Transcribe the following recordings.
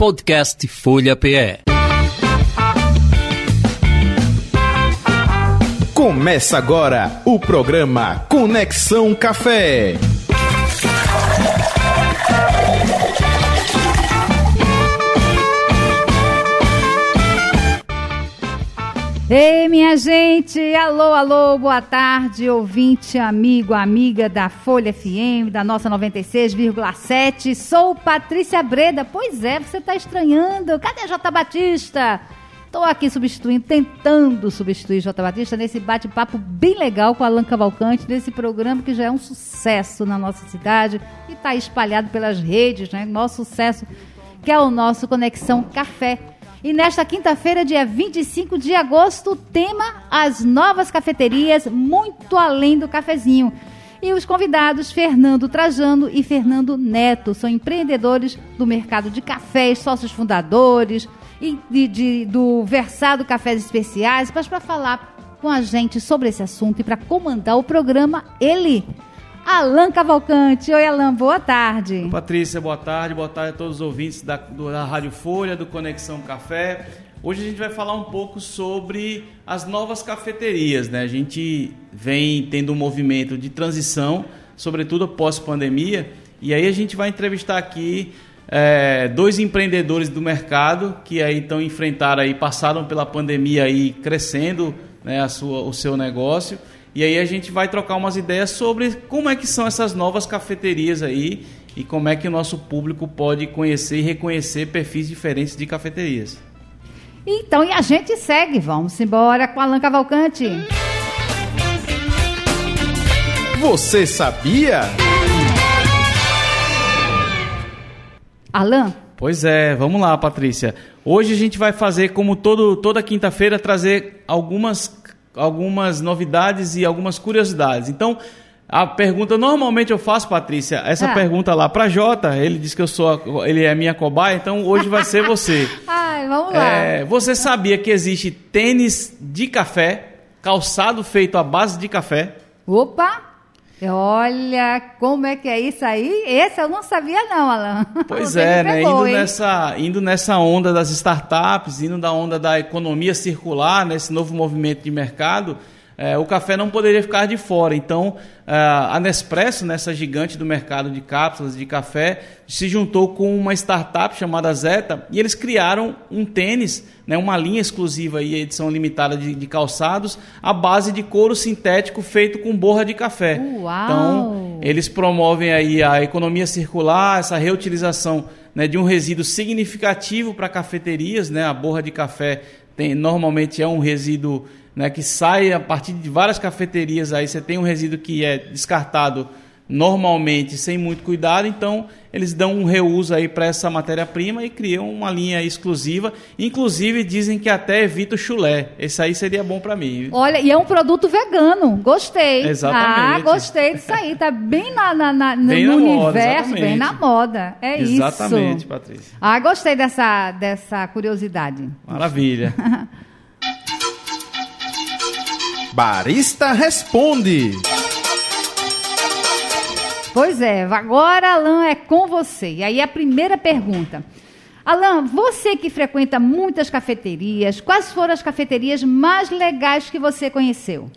Podcast Folha PE. Começa agora o programa Conexão Café. Ei, minha gente! Alô, alô, boa tarde, ouvinte, amigo, amiga da Folha FM, da nossa 96,7. Sou Patrícia Breda. Pois é, você está estranhando. Cadê J. Batista? Estou aqui substituindo, tentando substituir J. Batista nesse bate-papo bem legal com Alan Cavalcante, nesse programa que já é um sucesso na nossa cidade e está espalhado pelas redes, né? Nosso sucesso, que é o nosso Conexão Café. E nesta quinta-feira, dia 25 de agosto, o tema As Novas Cafeterias, muito além do cafezinho. E os convidados, Fernando Trajano e Fernando Neto, são empreendedores do mercado de cafés, sócios fundadores e de, de do Versado Cafés Especiais. Mas para falar com a gente sobre esse assunto e para comandar o programa, ele, Alan Cavalcante. Oi, Alan, boa tarde. Patrícia, boa tarde. Boa tarde a todos os ouvintes da, da Rádio Folha, do Conexão Café. Hoje a gente vai falar um pouco sobre as novas cafeterias, né? A gente vem tendo um movimento de transição, sobretudo pós-pandemia, e aí a gente vai entrevistar aqui é, dois empreendedores do mercado que aí estão enfrentaram aí, passaram pela pandemia aí crescendo né, a sua, o seu negócio e aí a gente vai trocar umas ideias sobre como é que são essas novas cafeterias aí e como é que o nosso público pode conhecer e reconhecer perfis diferentes de cafeterias. Então, e a gente segue, vamos embora com Alan Cavalcante. Você sabia? Alan? Pois é, vamos lá, Patrícia. Hoje a gente vai fazer, como todo, toda quinta-feira, trazer algumas algumas novidades e algumas curiosidades. Então, a pergunta normalmente eu faço, Patrícia, essa ah. pergunta lá para Jota, ele disse que eu sou, ele é minha cobaia, então hoje vai ser você. Ai, vamos lá. É, você sabia que existe tênis de café, calçado feito à base de café? Opa! Olha, como é que é isso aí? Esse eu não sabia não, Alan. Pois é, né? Pegou, indo, nessa, indo nessa onda das startups, indo da onda da economia circular, nesse novo movimento de mercado, é, o café não poderia ficar de fora. Então, é, a Nespresso, nessa gigante do mercado de cápsulas de café, se juntou com uma startup chamada Zeta e eles criaram um tênis, né, uma linha exclusiva e edição limitada de, de, calçados, à base de couro sintético feito com borra de café. Uau. Então, eles promovem aí a economia circular, essa reutilização né, de um resíduo significativo para cafeterias, né, a borra de café tem, normalmente é um resíduo né, que sai a partir de várias cafeterias aí, você tem um resíduo que é descartado normalmente sem muito cuidado, então eles dão um reuso aí para essa matéria-prima e criam uma linha exclusiva. Inclusive dizem que até evita o chulé. Esse aí seria bom para mim. Olha, e é um produto vegano. Gostei. Exatamente. Ah, gostei disso aí. Tá bem na, na, na bem no, na universo, moda, bem na moda. É exatamente, isso. Exatamente, Patrícia. Ah, gostei dessa, dessa curiosidade. Maravilha. Barista Responde. Pois é, agora, Alan, é com você. E aí a primeira pergunta. Alan, você que frequenta muitas cafeterias, quais foram as cafeterias mais legais que você conheceu?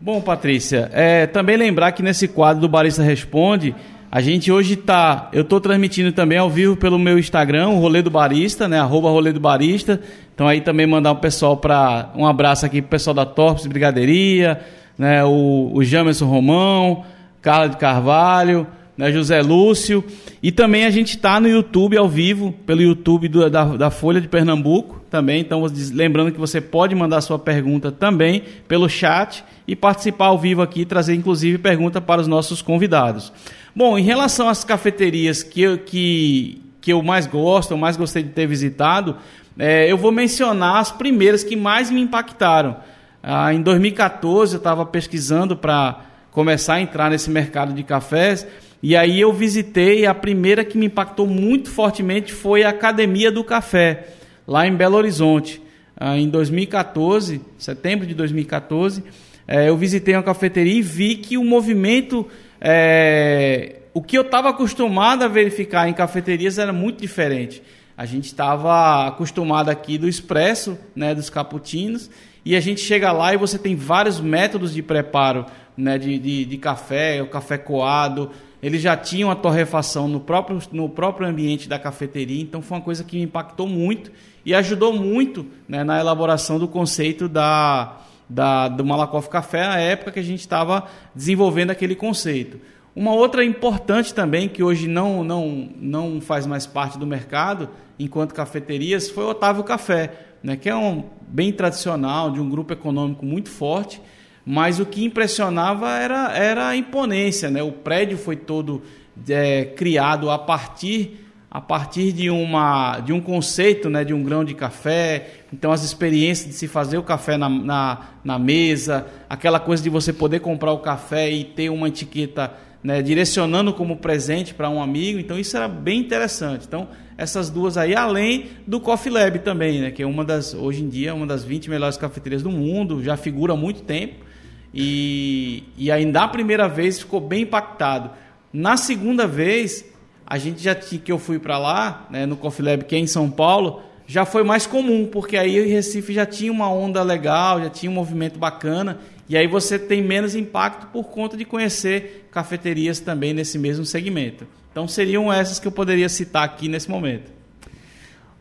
Bom, Patrícia, é, também lembrar que nesse quadro do Barista Responde, a gente hoje está, eu estou transmitindo também ao vivo pelo meu Instagram, o Rolê do Barista, né, arroba Rolê do Barista. Então aí também mandar um pessoal para, um abraço aqui pro pessoal da Torpes Brigadeiria, né, o, o Jamerson Romão, Carla de Carvalho, né, José Lúcio. E também a gente está no YouTube ao vivo, pelo YouTube do, da, da Folha de Pernambuco também. Então, lembrando que você pode mandar sua pergunta também pelo chat e participar ao vivo aqui, trazer inclusive pergunta para os nossos convidados. Bom, em relação às cafeterias que eu, que, que eu mais gosto, eu mais gostei de ter visitado, é, eu vou mencionar as primeiras que mais me impactaram. Ah, em 2014 eu estava pesquisando para começar a entrar nesse mercado de cafés e aí eu visitei a primeira que me impactou muito fortemente foi a Academia do Café lá em Belo Horizonte. Ah, em 2014, setembro de 2014, é, eu visitei uma cafeteria e vi que o movimento é, o que eu estava acostumado a verificar em cafeterias era muito diferente. A gente estava acostumado aqui do expresso, né, dos cappuccinos, e a gente chega lá e você tem vários métodos de preparo né, de, de, de café, o café coado. Eles já tinham a torrefação no próprio, no próprio ambiente da cafeteria, então foi uma coisa que me impactou muito e ajudou muito né, na elaboração do conceito da, da, do Malakoff Café na época que a gente estava desenvolvendo aquele conceito. Uma outra importante também, que hoje não, não, não faz mais parte do mercado, enquanto cafeterias, foi o Otávio Café, né, que é um bem tradicional, de um grupo econômico muito forte, mas o que impressionava era, era a imponência. Né? O prédio foi todo é, criado a partir a partir de, uma, de um conceito, né, de um grão de café, então as experiências de se fazer o café na, na, na mesa, aquela coisa de você poder comprar o café e ter uma etiqueta né, direcionando como presente para um amigo, então isso era bem interessante. Então, essas duas aí, além do Coffee Lab também, né, que é uma das, hoje em dia, uma das 20 melhores cafeterias do mundo, já figura há muito tempo, e, e aí na primeira vez ficou bem impactado. Na segunda vez, a gente já que eu fui para lá, né, no Coffee Lab, que é em São Paulo, já foi mais comum, porque aí o Recife já tinha uma onda legal, já tinha um movimento bacana, e aí você tem menos impacto por conta de conhecer cafeterias também nesse mesmo segmento. Então seriam essas que eu poderia citar aqui nesse momento.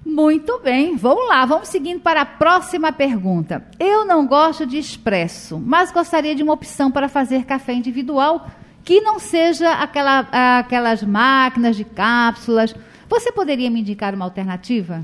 Muito bem, vamos lá, vamos seguindo para a próxima pergunta. Eu não gosto de expresso, mas gostaria de uma opção para fazer café individual que não seja aquela, aquelas máquinas de cápsulas. Você poderia me indicar uma alternativa?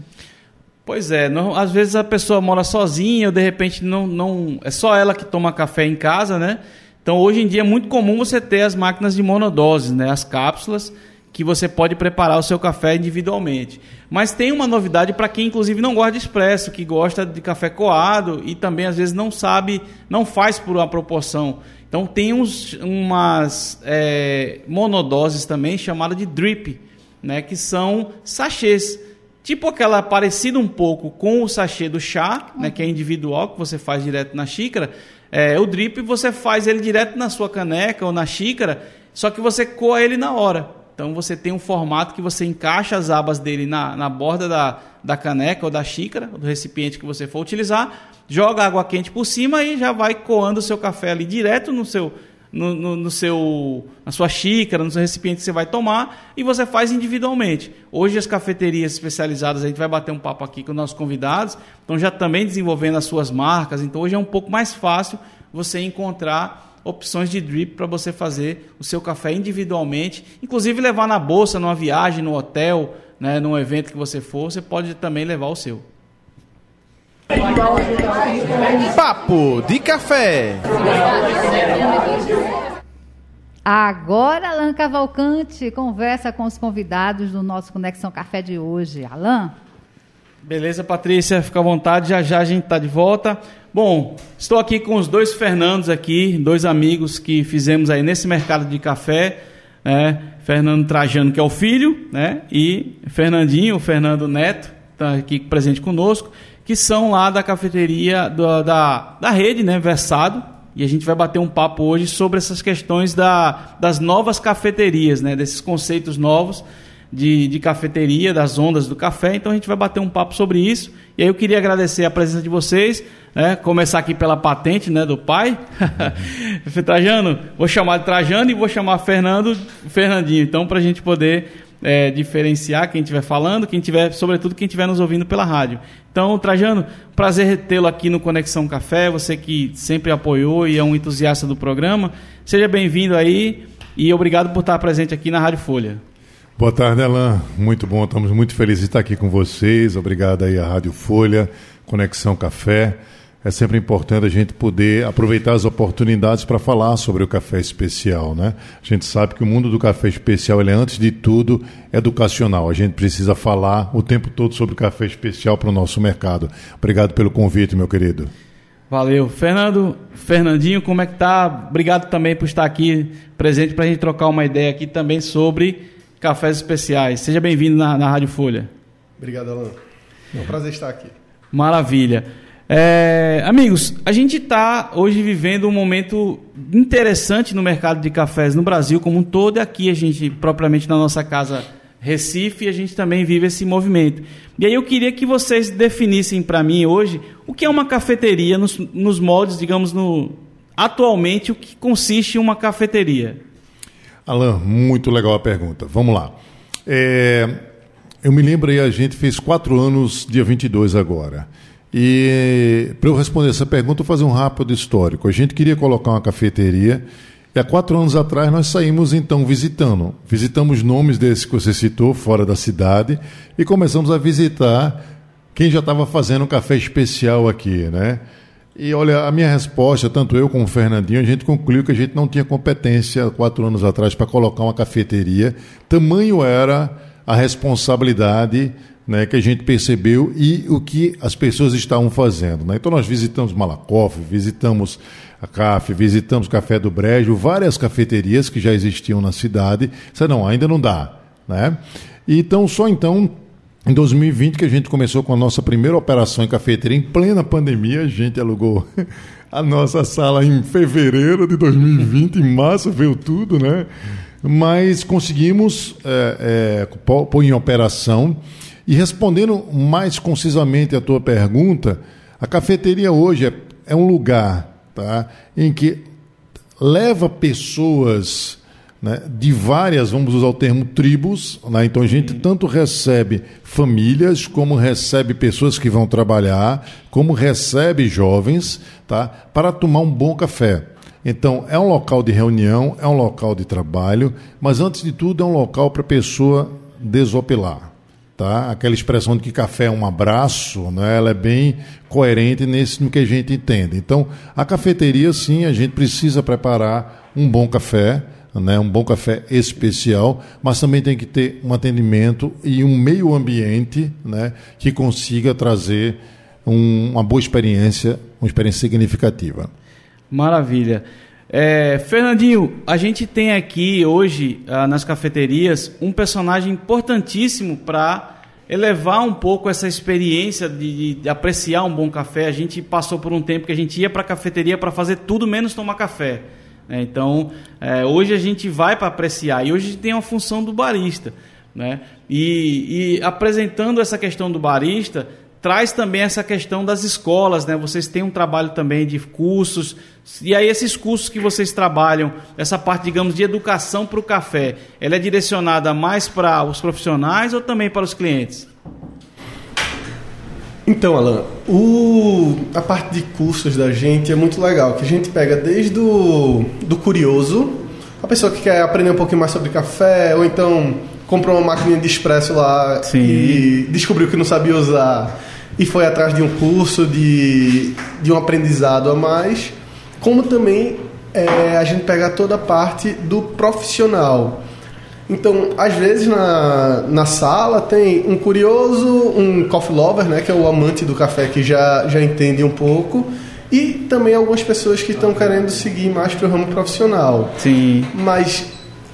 Pois é, não, às vezes a pessoa mora sozinha ou de repente não, não é só ela que toma café em casa, né? Então hoje em dia é muito comum você ter as máquinas de monodose, né? As cápsulas que você pode preparar o seu café individualmente. Mas tem uma novidade para quem inclusive não gosta de expresso, que gosta de café coado e também às vezes não sabe, não faz por uma proporção. Então tem uns, umas é, monodoses também chamadas de drip, né, que são sachês. Tipo aquela parecida um pouco com o sachê do chá, né, que é individual, que você faz direto na xícara. É, o drip você faz ele direto na sua caneca ou na xícara, só que você coa ele na hora. Então você tem um formato que você encaixa as abas dele na, na borda da, da caneca ou da xícara, do recipiente que você for utilizar, joga água quente por cima e já vai coando o seu café ali direto no seu, no, no, no, seu, na sua xícara, no seu recipiente que você vai tomar e você faz individualmente. Hoje as cafeterias especializadas, a gente vai bater um papo aqui com os nossos convidados, estão já também desenvolvendo as suas marcas, então hoje é um pouco mais fácil você encontrar opções de drip para você fazer o seu café individualmente, inclusive levar na bolsa, numa viagem, no hotel, né, num evento que você for, você pode também levar o seu. Papo de café. Agora, Alan Cavalcante conversa com os convidados do nosso Conexão Café de hoje. Alan? Beleza, Patrícia, fica à vontade, já já a gente está de volta. Bom, estou aqui com os dois Fernandos aqui, dois amigos que fizemos aí nesse mercado de café, né? Fernando Trajano, que é o filho, né? E Fernandinho, o Fernando Neto, está aqui presente conosco, que são lá da cafeteria da, da, da rede, né? Versado. E a gente vai bater um papo hoje sobre essas questões da, das novas cafeterias, né? Desses conceitos novos de, de cafeteria, das ondas do café. Então a gente vai bater um papo sobre isso. E aí eu queria agradecer a presença de vocês, né? começar aqui pela patente né, do pai. Trajano, vou chamar de Trajano e vou chamar Fernando, Fernandinho. Então, para a gente poder é, diferenciar quem estiver falando, quem tiver, sobretudo quem estiver nos ouvindo pela rádio. Então, Trajano, prazer tê-lo aqui no Conexão Café, você que sempre apoiou e é um entusiasta do programa. Seja bem-vindo aí e obrigado por estar presente aqui na Rádio Folha. Boa tarde, Elan. Muito bom, estamos muito felizes de estar aqui com vocês. Obrigado aí à Rádio Folha, Conexão Café. É sempre importante a gente poder aproveitar as oportunidades para falar sobre o café especial, né? A gente sabe que o mundo do café especial ele é antes de tudo educacional. A gente precisa falar o tempo todo sobre o café especial para o nosso mercado. Obrigado pelo convite, meu querido. Valeu. Fernando, Fernandinho, como é que tá? Obrigado também por estar aqui presente para a gente trocar uma ideia aqui também sobre Cafés Especiais. Seja bem-vindo na, na Rádio Folha. Obrigado, Alan. É um prazer estar aqui. Maravilha. É, amigos, a gente está hoje vivendo um momento interessante no mercado de cafés no Brasil como um todo, e aqui a gente, propriamente na nossa casa Recife, a gente também vive esse movimento. E aí eu queria que vocês definissem para mim hoje o que é uma cafeteria nos, nos moldes, digamos, no, atualmente, o que consiste em uma cafeteria. Alan, muito legal a pergunta. Vamos lá. É, eu me lembro aí, a gente fez quatro anos, dia 22 agora. E para eu responder essa pergunta, eu vou fazer um rápido histórico. A gente queria colocar uma cafeteria e há quatro anos atrás nós saímos então visitando. Visitamos nomes desses que você citou, fora da cidade, e começamos a visitar quem já estava fazendo um café especial aqui, né? E olha, a minha resposta, tanto eu como o Fernandinho, a gente concluiu que a gente não tinha competência quatro anos atrás para colocar uma cafeteria. Tamanho era a responsabilidade né, que a gente percebeu e o que as pessoas estavam fazendo. Né? Então nós visitamos Malakoff, visitamos a CAF, visitamos Café do Brejo, várias cafeterias que já existiam na cidade. Isso não, ainda não dá. Né? Então, só então em 2020, que a gente começou com a nossa primeira operação em cafeteria, em plena pandemia, a gente alugou a nossa sala em fevereiro de 2020, em março veio tudo, né? Mas conseguimos é, é, pôr em operação. E respondendo mais concisamente a tua pergunta, a cafeteria hoje é, é um lugar tá, em que leva pessoas né, de várias, vamos usar o termo tribos, né? então a gente tanto recebe famílias, como recebe pessoas que vão trabalhar, como recebe jovens, tá, para tomar um bom café. Então, é um local de reunião, é um local de trabalho, mas antes de tudo é um local para a pessoa desopilar. Tá? Aquela expressão de que café é um abraço, né? ela é bem coerente nesse no que a gente entende. Então, a cafeteria, sim, a gente precisa preparar um bom café, né, um bom café especial, mas também tem que ter um atendimento e um meio ambiente né, que consiga trazer um, uma boa experiência, uma experiência significativa. Maravilha. É, Fernandinho, a gente tem aqui hoje ah, nas cafeterias um personagem importantíssimo para elevar um pouco essa experiência de, de, apreciar um bom café. A gente passou por um tempo que a gente ia para a cafeteria para fazer tudo menos tomar café. Né? Então, é, hoje a gente vai para apreciar e hoje tem a função do barista. Né? E, e, apresentando essa questão do barista, traz também essa questão das escolas. Né? Vocês têm um trabalho também de cursos. E aí, esses cursos que vocês trabalham, essa parte, digamos, de educação para o café, ela é direcionada mais para os profissionais ou também para os clientes? Então, Alan, o, a parte de cursos da gente é muito legal, que a gente pega desde o do curioso, a pessoa que quer aprender um pouquinho mais sobre café, ou então comprou uma máquina de expresso lá Sim. e descobriu que não sabia usar e foi atrás de um curso, de, de um aprendizado a mais, como também é, a gente pega toda a parte do profissional. Então, às vezes na, na sala tem um curioso, um coffee lover, né, que é o amante do café que já, já entende um pouco, e também algumas pessoas que estão querendo seguir mais para o ramo profissional. Sim. Mas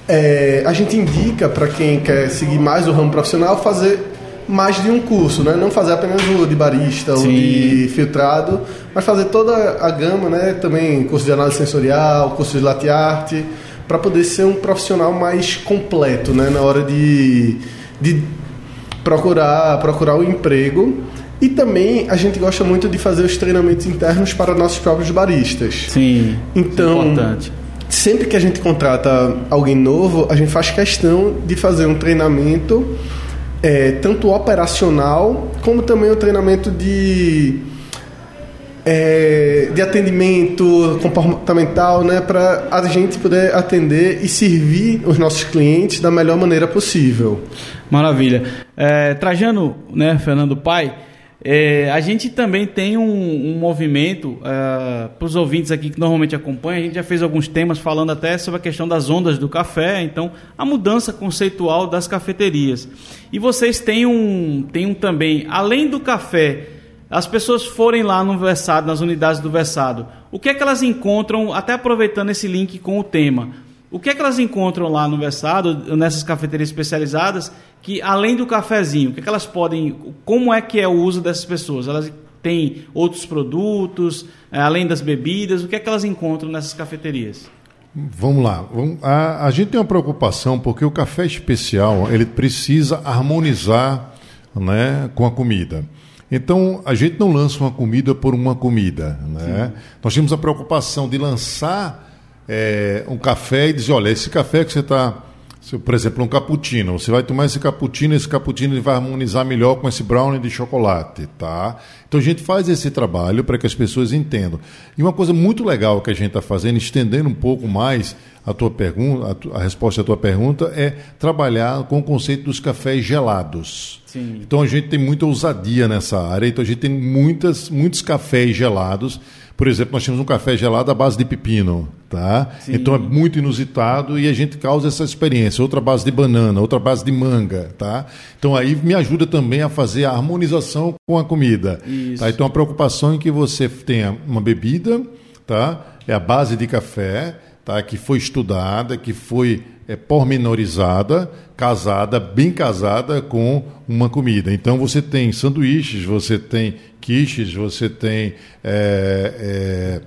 é, a gente indica para quem quer seguir mais o ramo profissional fazer mais de um curso, né? Não fazer apenas o de barista Sim. ou de filtrado, mas fazer toda a gama, né? Também curso de análise sensorial, curso de latte art para poder ser um profissional mais completo, né, na hora de, de procurar procurar o emprego. E também a gente gosta muito de fazer os treinamentos internos para nossos próprios baristas. Sim. Então, importante. sempre que a gente contrata alguém novo, a gente faz questão de fazer um treinamento é, tanto operacional como também o um treinamento de é, de atendimento comportamental, né, para a gente poder atender e servir os nossos clientes da melhor maneira possível. Maravilha. É, Trajano, né, Fernando Pai, é, a gente também tem um, um movimento, é, para os ouvintes aqui que normalmente acompanham, a gente já fez alguns temas falando até sobre a questão das ondas do café, então a mudança conceitual das cafeterias. E vocês têm um, têm um também, além do café, as pessoas forem lá no versado, nas unidades do versado, o que é que elas encontram, até aproveitando esse link com o tema, o que é que elas encontram lá no versado, nessas cafeterias especializadas, que além do cafezinho, o que é que elas podem, como é que é o uso dessas pessoas? Elas têm outros produtos, é, além das bebidas, o que é que elas encontram nessas cafeterias? Vamos lá. A, a, gente tem uma preocupação porque o café especial ele precisa harmonizar né, com a comida. Então, a gente não lança uma comida por uma comida. Né? Nós temos a preocupação de lançar é, um café e dizer, olha, esse café que você está por exemplo, um cappuccino, você vai tomar esse cappuccino, esse cappuccino ele vai harmonizar melhor com esse brownie de chocolate, tá? Então a gente faz esse trabalho para que as pessoas entendam. E uma coisa muito legal que a gente está fazendo, estendendo um pouco mais a tua pergunta, a, tu, a, resposta à tua pergunta é trabalhar com o conceito dos cafés gelados. Sim. Então a gente tem muita ousadia nessa área, então a gente tem muitas, muitos cafés gelados por exemplo, nós temos um café gelado à base de pepino, tá? Sim. Então é muito inusitado e a gente causa essa experiência. Outra base de banana, outra base de manga, tá? Então aí me ajuda também a fazer a harmonização com a comida. Tá? Então a preocupação é que você tenha uma bebida, tá? É a base de café, tá? Que foi estudada, que foi é, pormenorizada, casada, bem casada com uma comida. Então você tem sanduíches, você tem quiches, você tem é, é,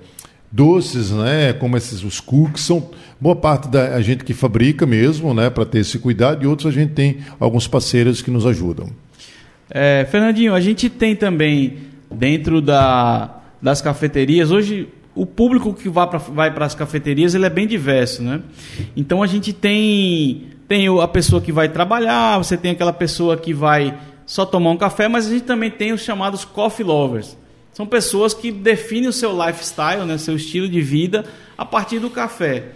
doces, né, como esses os cookies, são boa parte da gente que fabrica mesmo, né, para ter esse cuidado, e outros a gente tem alguns parceiros que nos ajudam. É, Fernandinho, a gente tem também dentro da, das cafeterias, hoje o público que vai para as cafeterias ele é bem diverso, né? Então a gente tem tem a pessoa que vai trabalhar, você tem aquela pessoa que vai só tomar um café, mas a gente também tem os chamados coffee lovers. São pessoas que definem o seu lifestyle, né, seu estilo de vida, a partir do café.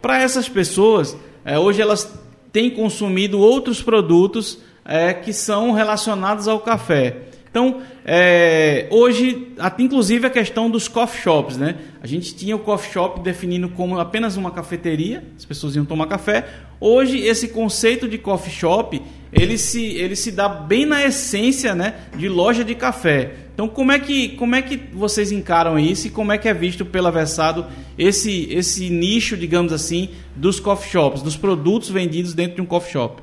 Para essas pessoas, é, hoje elas têm consumido outros produtos é, que são relacionados ao café. Então, é, hoje, até inclusive a questão dos coffee shops, né? A gente tinha o coffee shop definindo como apenas uma cafeteria, as pessoas iam tomar café. Hoje, esse conceito de coffee shop, ele se, ele se dá bem na essência, né, de loja de café. Então, como é que, como é que vocês encaram isso e como é que é visto pela Versado esse, esse nicho, digamos assim, dos coffee shops, dos produtos vendidos dentro de um coffee shop?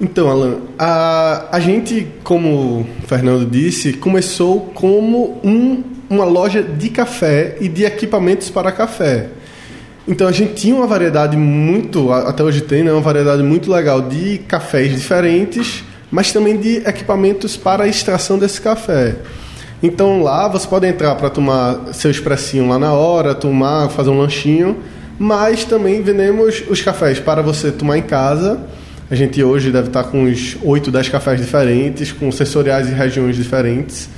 Então, Alan, a, a gente, como o Fernando disse, começou como um, uma loja de café e de equipamentos para café. Então a gente tinha uma variedade muito, até hoje tem, né, uma variedade muito legal de cafés diferentes, mas também de equipamentos para a extração desse café. Então lá você pode entrar para tomar seu expressinho lá na hora, tomar, fazer um lanchinho, mas também vendemos os cafés para você tomar em casa a gente hoje deve estar com uns 8, 10 cafés diferentes, com sensoriais e regiões diferentes.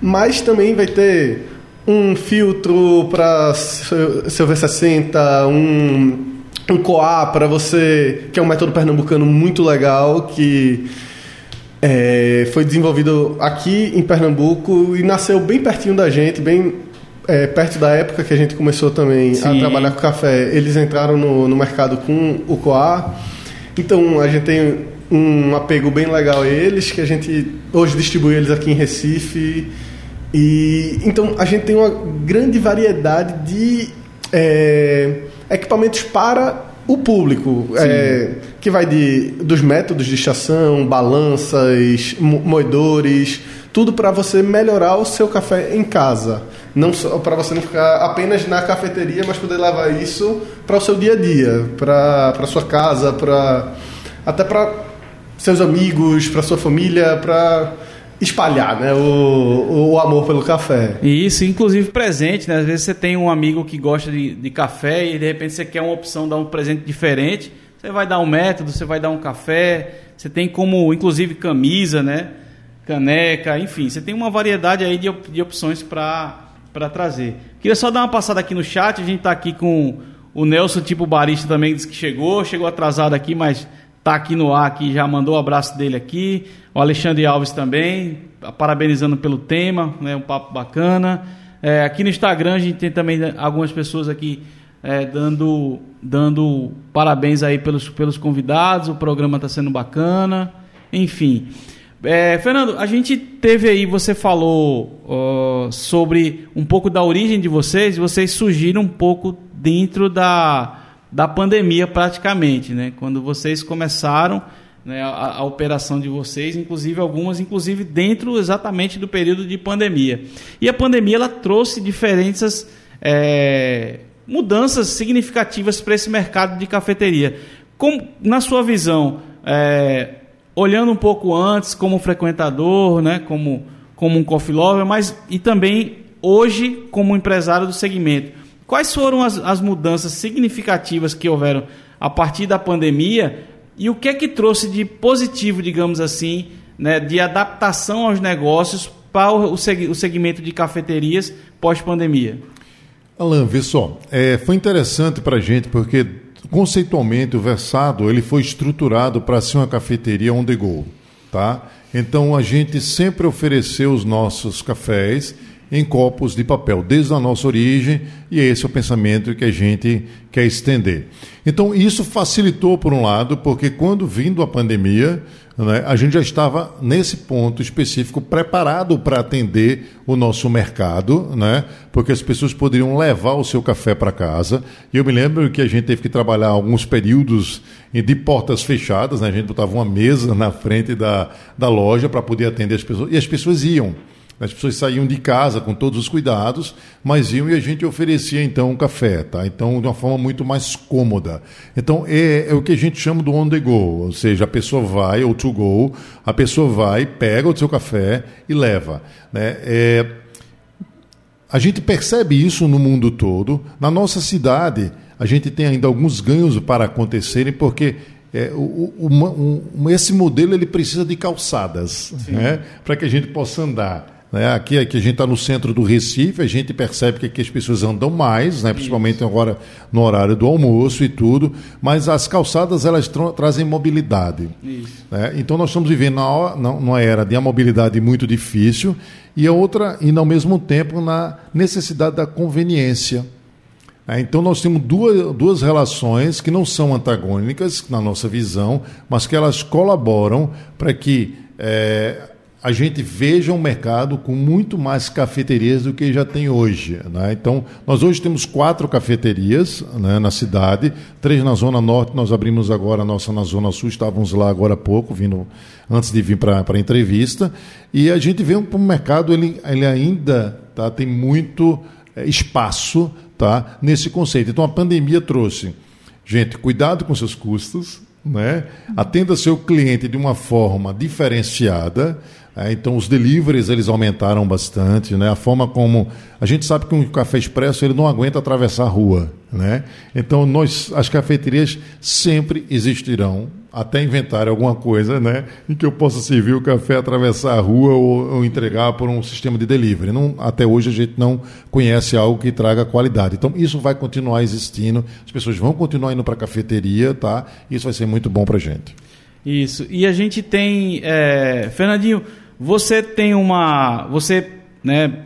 Mas também vai ter um filtro para seu V60, um, um coá para você, que é um método pernambucano muito legal, que é, foi desenvolvido aqui em Pernambuco e nasceu bem pertinho da gente, bem é, perto da época que a gente começou também Sim. a trabalhar com café. Eles entraram no, no mercado com o coá então a gente tem um apego bem legal a eles, que a gente hoje distribui eles aqui em Recife. E então a gente tem uma grande variedade de é, equipamentos para o público, é, que vai de, dos métodos de estação, balanças, moedores, tudo para você melhorar o seu café em casa. Não só para você não ficar apenas na cafeteria, mas poder levar isso para o seu dia a dia, para a sua casa, para até para seus amigos, para sua família, para espalhar né, o, o amor pelo café. Isso, inclusive presente, né? Às vezes você tem um amigo que gosta de, de café e de repente você quer uma opção, dar um presente diferente. Você vai dar um método, você vai dar um café, você tem como, inclusive, camisa, né? Caneca, enfim, você tem uma variedade aí de, de opções para para trazer. Queria só dar uma passada aqui no chat, a gente está aqui com o Nelson, tipo barista também, disse que chegou, chegou atrasado aqui, mas está aqui no ar, aqui, já mandou o um abraço dele aqui. O Alexandre Alves também, parabenizando pelo tema, né, um papo bacana. É, aqui no Instagram a gente tem também algumas pessoas aqui é, dando, dando parabéns aí pelos, pelos convidados, o programa está sendo bacana, enfim. É, Fernando, a gente teve aí, você falou uh, sobre um pouco da origem de vocês, vocês surgiram um pouco dentro da, da pandemia praticamente, né? Quando vocês começaram né, a, a, operação de vocês, inclusive algumas, inclusive dentro exatamente do período de pandemia. E a pandemia ela trouxe diferenças, é, mudanças significativas para esse mercado de cafeteria. Como, na sua visão, é, olhando um pouco antes como frequentador, né, como, como um coffee lover, mas e também hoje como empresário do segmento, quais foram as, as mudanças significativas que houveram a partir da pandemia e o que é que trouxe de positivo, digamos assim, né, de adaptação aos negócios para o, segmento de cafeterias pós-pandemia? Alan, vê só, é, foi interessante para a gente porque conceitualmente o Versado ele foi estruturado para ser uma cafeteria on the go, tá? Então a gente sempre ofereceu os nossos cafés em copos de papel, desde a nossa origem, e esse é o pensamento que a gente quer estender. Então, isso facilitou, por um lado, porque quando vindo a pandemia, né, a gente já estava, nesse ponto específico, preparado para atender o nosso mercado, né, porque as pessoas poderiam levar o seu café para casa. E eu me lembro que a gente teve que trabalhar alguns períodos de portas fechadas, né, a gente botava uma mesa na frente da, da loja para poder atender as pessoas, e as pessoas iam. As pessoas saíam de casa com todos os cuidados, mas iam e a gente oferecia então um café, tá? Então de uma forma muito mais cômoda. Então é, é o que a gente chama do on the go, ou seja, a pessoa vai ou to go, a pessoa vai, pega o seu café e leva, né? É, a gente percebe isso no mundo todo. Na nossa cidade, a gente tem ainda alguns ganhos para acontecerem, porque é, o, o, esse modelo ele precisa de calçadas né, para que a gente possa andar. Né? Aqui, aqui a gente está no centro do Recife, a gente percebe que aqui as pessoas andam mais, né? principalmente Isso. agora no horário do almoço e tudo, mas as calçadas elas tra trazem mobilidade. Né? Então nós estamos vivendo na, na, numa era de uma mobilidade muito difícil e a outra, e ao mesmo tempo na necessidade da conveniência. É, então nós temos duas, duas relações que não são antagônicas na nossa visão, mas que elas colaboram para que é, a gente veja um mercado com muito mais cafeterias do que já tem hoje. Né? Então, nós hoje temos quatro cafeterias né, na cidade, três na Zona Norte, nós abrimos agora a nossa na Zona Sul, estávamos lá agora há pouco, vindo, antes de vir para a entrevista, e a gente vê um, um mercado, ele, ele ainda tá, tem muito é, espaço tá, nesse conceito. Então, a pandemia trouxe, gente, cuidado com seus custos, né? atenda seu cliente de uma forma diferenciada, então os deliveries eles aumentaram bastante, né? A forma como a gente sabe que um café expresso ele não aguenta atravessar a rua, né? Então nós as cafeterias sempre existirão até inventar alguma coisa, né, em que eu possa servir o café, atravessar a rua ou, ou entregar por um sistema de delivery. Não, até hoje a gente não conhece algo que traga qualidade. Então isso vai continuar existindo, as pessoas vão continuar indo para a cafeteria, tá? Isso vai ser muito bom para gente. Isso. E a gente tem, é... Fernandinho, você tem uma. Você, né,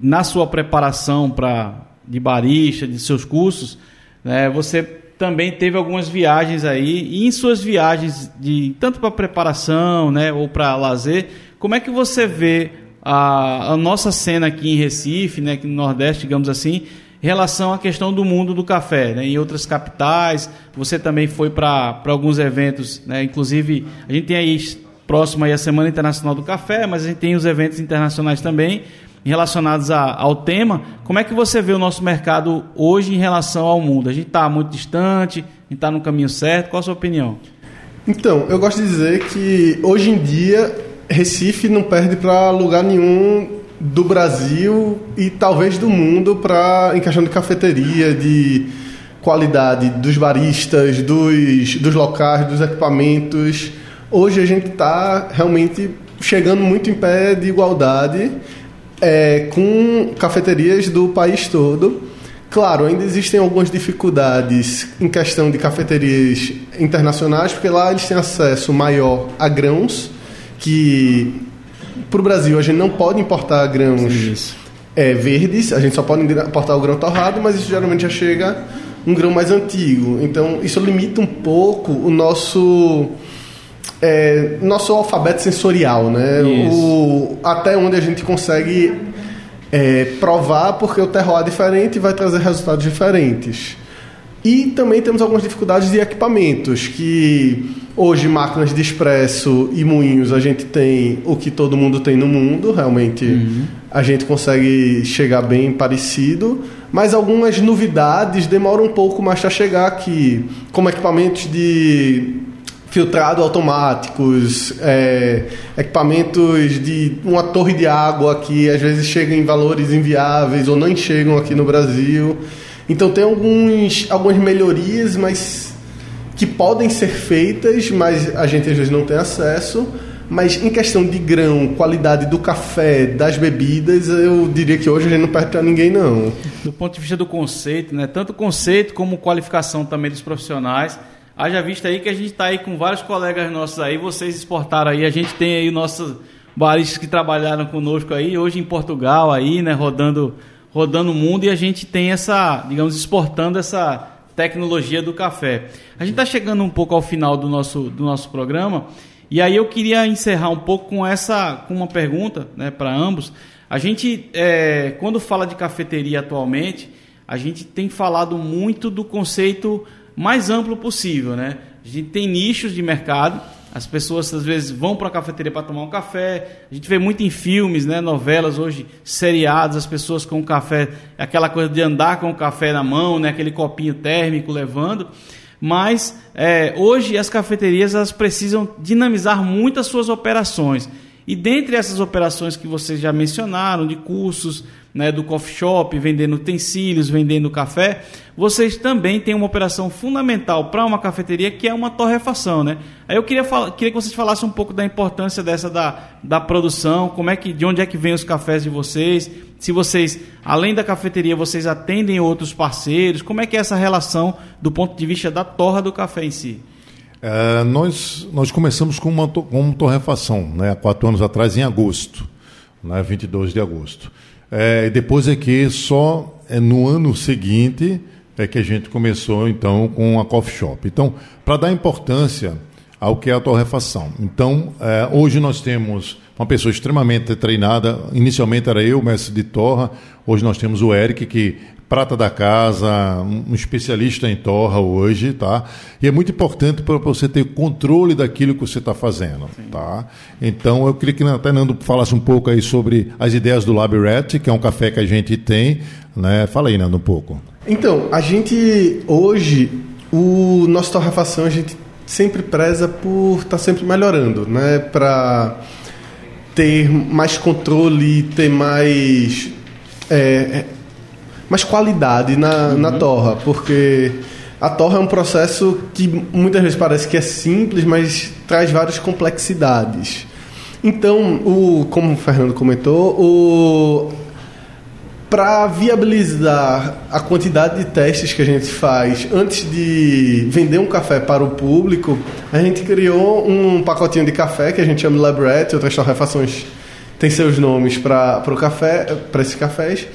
na sua preparação para de barista, de seus cursos, né, você também teve algumas viagens aí, e em suas viagens, de tanto para preparação né, ou para lazer, como é que você vê a, a, nossa cena aqui em Recife, né, aqui no Nordeste, digamos assim, em relação à questão do mundo do café? Né, em outras capitais, você também foi para alguns eventos, né, inclusive a gente tem aí próximo aí a Semana Internacional do Café, mas a gente tem os eventos internacionais também relacionados a, ao tema. Como é que você vê o nosso mercado hoje em relação ao mundo? A gente está muito distante, a gente está no caminho certo? Qual a sua opinião? Então, eu gosto de dizer que hoje em dia Recife não perde para lugar nenhum do Brasil e talvez do mundo para em questão de cafeteria, de qualidade dos baristas, dos, dos locais, dos equipamentos. Hoje a gente está realmente chegando muito em pé de igualdade é, com cafeterias do país todo. Claro, ainda existem algumas dificuldades em questão de cafeterias internacionais, porque lá eles têm acesso maior a grãos, que para o Brasil a gente não pode importar grãos é, verdes, a gente só pode importar o grão torrado, mas isso geralmente já chega um grão mais antigo. Então isso limita um pouco o nosso é, nosso alfabeto sensorial, né? O, até onde a gente consegue é, provar, porque o terroir é diferente e vai trazer resultados diferentes. E também temos algumas dificuldades de equipamentos, que Hoje, máquinas de expresso e moinhos, a gente tem o que todo mundo tem no mundo, realmente uhum. a gente consegue chegar bem parecido, mas algumas novidades demoram um pouco mais para chegar aqui, como equipamentos de filtrado automáticos, é, equipamentos de uma torre de água que às vezes chegam em valores inviáveis ou não chegam aqui no Brasil. Então tem alguns, algumas melhorias, mas que podem ser feitas, mas a gente às vezes não tem acesso. Mas em questão de grão, qualidade do café, das bebidas, eu diria que hoje a gente não perde para ninguém, não. Do ponto de vista do conceito, né? tanto conceito como qualificação também dos profissionais, haja vista aí que a gente está aí com vários colegas nossos aí, vocês exportaram aí, a gente tem aí nossos baristas que trabalharam conosco aí, hoje em Portugal aí, né, rodando, rodando o mundo e a gente tem essa, digamos, exportando essa tecnologia do café. A gente está chegando um pouco ao final do nosso, do nosso programa e aí eu queria encerrar um pouco com essa, com uma pergunta, né, para ambos. A gente, é, quando fala de cafeteria atualmente, a gente tem falado muito do conceito mais amplo possível, né? A gente tem nichos de mercado. As pessoas às vezes vão para a cafeteria para tomar um café. A gente vê muito em filmes, né, novelas hoje, seriados, as pessoas com café, aquela coisa de andar com o café na mão, né, aquele copinho térmico levando. Mas é, hoje as cafeterias elas precisam dinamizar muito as suas operações. E dentre essas operações que vocês já mencionaram, de cursos, né, do coffee shop, vendendo utensílios, vendendo café, vocês também têm uma operação fundamental para uma cafeteria que é uma torrefação. Né? Aí eu queria, queria que vocês falassem um pouco da importância dessa da, da produção, como é que, de onde é que vem os cafés de vocês, se vocês, além da cafeteria, vocês atendem outros parceiros, como é que é essa relação do ponto de vista da torra do café em si? É, nós, nós começamos com uma, com uma torrefação, né, há quatro anos atrás, em agosto, né, 22 de agosto. É, depois é que só é, no ano seguinte é que a gente começou então com a coffee shop. Então, para dar importância ao que é a torrefação. Então, é, hoje nós temos uma pessoa extremamente treinada. Inicialmente era eu, mestre de torra. Hoje nós temos o Eric, que prata da casa, um especialista em torra hoje, tá? E é muito importante para você ter controle daquilo que você está fazendo, Sim. tá? Então eu queria que até Nando falasse um pouco aí sobre as ideias do Labiret, que é um café que a gente tem, né? Fala aí, Nando, um pouco. Então, a gente hoje, o nosso torrefação a gente sempre preza por estar tá sempre melhorando, né? Para ter mais controle, ter mais é, mais qualidade na, uhum. na torra, porque a torra é um processo que muitas vezes parece que é simples, mas traz várias complexidades. Então, o, como o Fernando comentou, o, para viabilizar a quantidade de testes que a gente faz antes de vender um café para o público, a gente criou um pacotinho de café que a gente chama Labret, outras torrefações têm seus nomes para o café, para esses cafés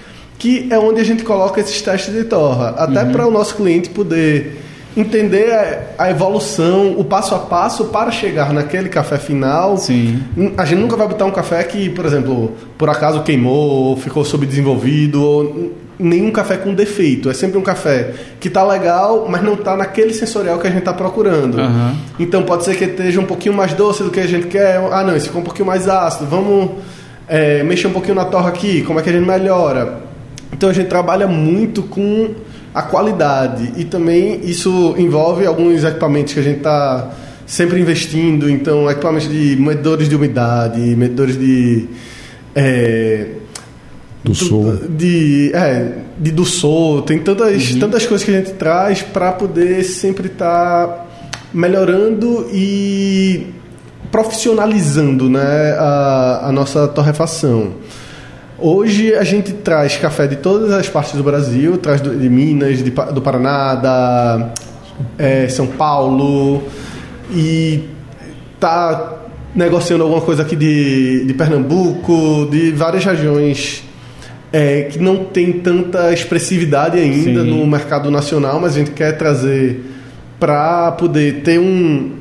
que é onde a gente coloca esses testes de torra, até uhum. para o nosso cliente poder entender a, evolução, o passo a passo para chegar naquele café final. Sim. A gente nunca vai botar um café que, por exemplo, por acaso queimou, ficou subdesenvolvido, ou nenhum café com defeito. É sempre um café que está legal, mas não está naquele sensorial que a gente está procurando. Uhum. Então pode ser que esteja um pouquinho mais doce do que a gente quer. Ah, não, esse ficou um pouquinho mais ácido. Vamos é, mexer um pouquinho na torra aqui. Como é que a gente melhora? Então a gente trabalha muito com a qualidade e também isso envolve alguns equipamentos que a gente está sempre investindo. Então, equipamentos de medidores de umidade, medidores de. É, do sol. De, é, de, do sol. Tem tantas, uhum. tantas coisas que a gente traz para poder sempre estar tá melhorando e profissionalizando né, a, a nossa torrefação. Hoje a gente traz café de todas as partes do Brasil, traz de Minas, de, do Paraná, da é, São Paulo e tá negociando alguma coisa aqui de, de Pernambuco, de várias regiões é, que não tem tanta expressividade ainda Sim. no mercado nacional, mas a gente quer trazer para poder ter um,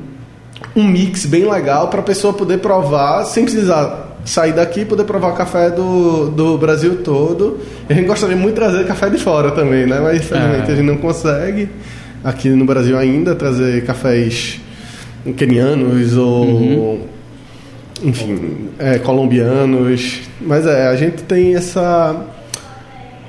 um mix bem legal para a pessoa poder provar sem precisar sair daqui e poder provar café do, do Brasil todo. A gente gostaria muito de trazer café de fora também, né? Mas infelizmente é. a gente não consegue aqui no Brasil ainda trazer cafés quenianos ou enfim, é, colombianos. Mas é, a gente tem essa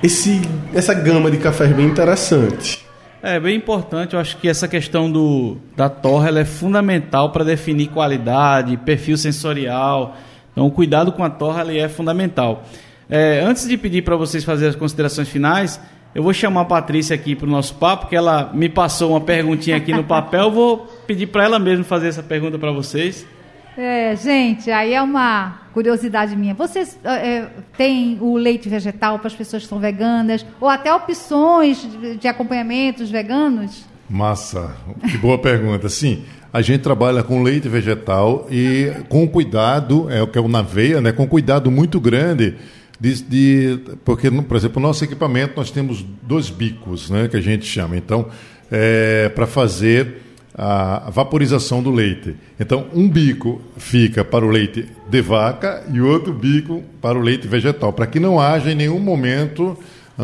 esse essa gama de cafés bem interessante. É bem importante, eu acho que essa questão do, da torra ela é fundamental para definir qualidade, perfil sensorial. Então, o cuidado com a torra é fundamental. É, antes de pedir para vocês fazerem as considerações finais, eu vou chamar a Patrícia aqui para o nosso papo, que ela me passou uma perguntinha aqui no papel. vou pedir para ela mesmo fazer essa pergunta para vocês. É, gente, aí é uma curiosidade minha. Vocês é, têm o leite vegetal para as pessoas que são veganas? Ou até opções de, de acompanhamentos veganos? Massa, que boa pergunta. Sim, a gente trabalha com leite vegetal e com cuidado, é o que é o na veia, né? Com cuidado muito grande de, de, porque, por exemplo, no nosso equipamento nós temos dois bicos, né, que a gente chama. Então, é, para fazer a vaporização do leite. Então, um bico fica para o leite de vaca e outro bico para o leite vegetal, para que não haja em nenhum momento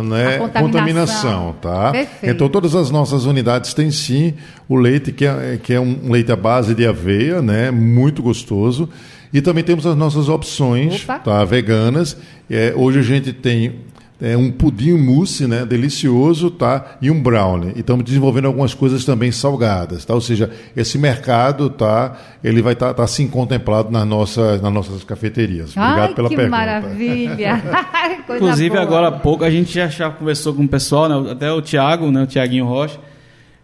né, contaminação. contaminação. tá? Perfeito. Então, todas as nossas unidades têm sim o leite, que é, que é um leite à base de aveia, né, muito gostoso. E também temos as nossas opções tá, veganas. É, hoje a gente tem é, um pudim mousse, né, delicioso, tá, e um brownie. E estamos desenvolvendo algumas coisas também salgadas, tá? Ou seja, esse mercado, tá, ele vai estar tá, tá, assim contemplado nas nossas, nas nossas cafeterias. Obrigado Ai, pela que pergunta. maravilha! Inclusive boa. agora há pouco a gente já, já conversou com o pessoal, né, até o Tiago, né, o Tiaguinho Rocha,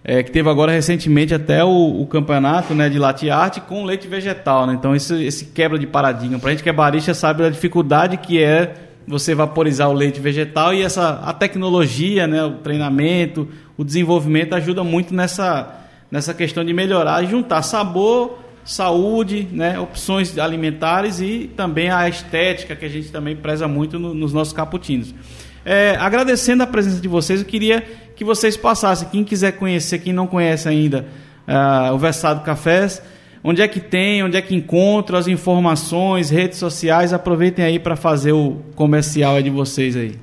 é, que teve agora recentemente até o, o, campeonato né, de latte art com leite vegetal. Né? Então, esse, esse quebra de paradigma. Para a gente que é barista, sabe a dificuldade que é você vaporizar o leite vegetal e essa a tecnologia, né, o treinamento, o desenvolvimento ajuda muito nessa, nessa questão de melhorar e juntar sabor, saúde, né, opções alimentares e também a estética que a gente também preza muito no, nos nossos caputinos. É, agradecendo a presença de vocês, eu queria que vocês passassem, quem quiser conhecer, quem não conhece ainda uh, o Versado Cafés, Onde é que tem, onde é que encontro as informações, redes sociais? Aproveitem aí para fazer o comercial de vocês aí.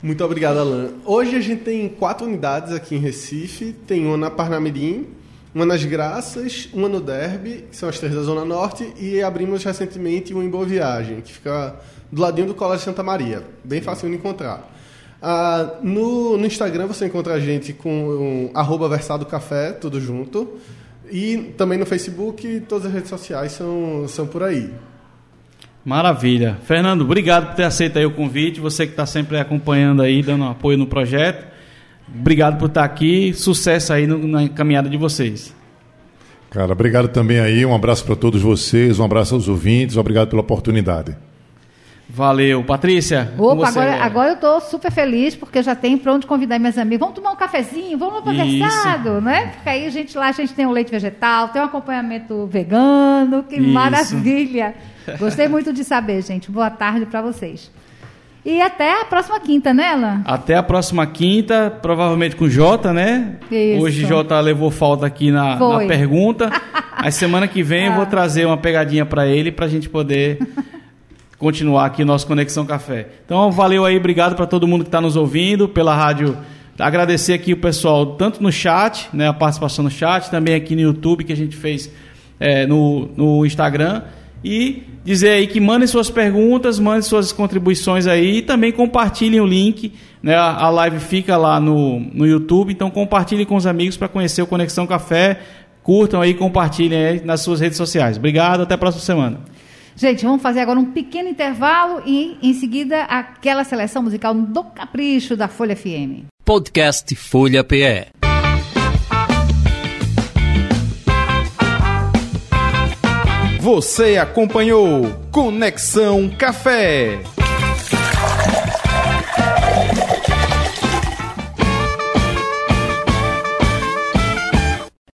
Muito obrigado, Alan. Hoje a gente tem quatro unidades aqui em Recife. Tem uma na Parnamirim, uma nas Graças, uma no Derby, que são as três da Zona Norte, e abrimos recentemente uma em Boa Viagem, que fica do ladinho do Colégio Santa Maria. Bem fácil de encontrar. Ah, no, no, Instagram você encontra a gente com um, arroba Versado Café, tudo junto. E também no Facebook, todas as redes sociais são, são por aí. Maravilha. Fernando, obrigado por ter aceito aí o convite. Você que está sempre acompanhando aí, dando apoio no projeto. Obrigado por estar aqui. Sucesso aí no, na caminhada de vocês. Cara, obrigado também aí. Um abraço para todos vocês, um abraço aos ouvintes, obrigado pela oportunidade. Valeu. Patrícia? Opa, agora, agora eu estou super feliz porque já tenho para onde convidar minhas amigas. Vamos tomar um cafezinho, vamos lá para versado, né? Porque aí a gente lá a gente tem um leite vegetal, tem um acompanhamento vegano, que Isso. maravilha. Gostei muito de saber, gente. Boa tarde para vocês. E até a próxima quinta, né, Ela? Até a próxima quinta, provavelmente com Jota, né? Isso. Hoje Jota levou falta aqui na, na pergunta. a semana que vem ah. eu vou ah. trazer uma pegadinha para ele para a gente poder continuar aqui nosso Conexão Café. Então, valeu aí, obrigado para todo mundo que está nos ouvindo, pela rádio. Agradecer aqui o pessoal, tanto no chat, né, a participação no chat, também aqui no YouTube, que a gente fez é, no, no Instagram. E dizer aí que mandem suas perguntas, mandem suas contribuições aí e também compartilhem o link. Né, a live fica lá no, no YouTube, então compartilhem com os amigos para conhecer o Conexão Café. Curtam aí, compartilhem aí nas suas redes sociais. Obrigado, até a próxima semana. Gente, vamos fazer agora um pequeno intervalo e, em seguida, aquela seleção musical do Capricho da Folha FM. Podcast Folha PE. Você acompanhou Conexão Café.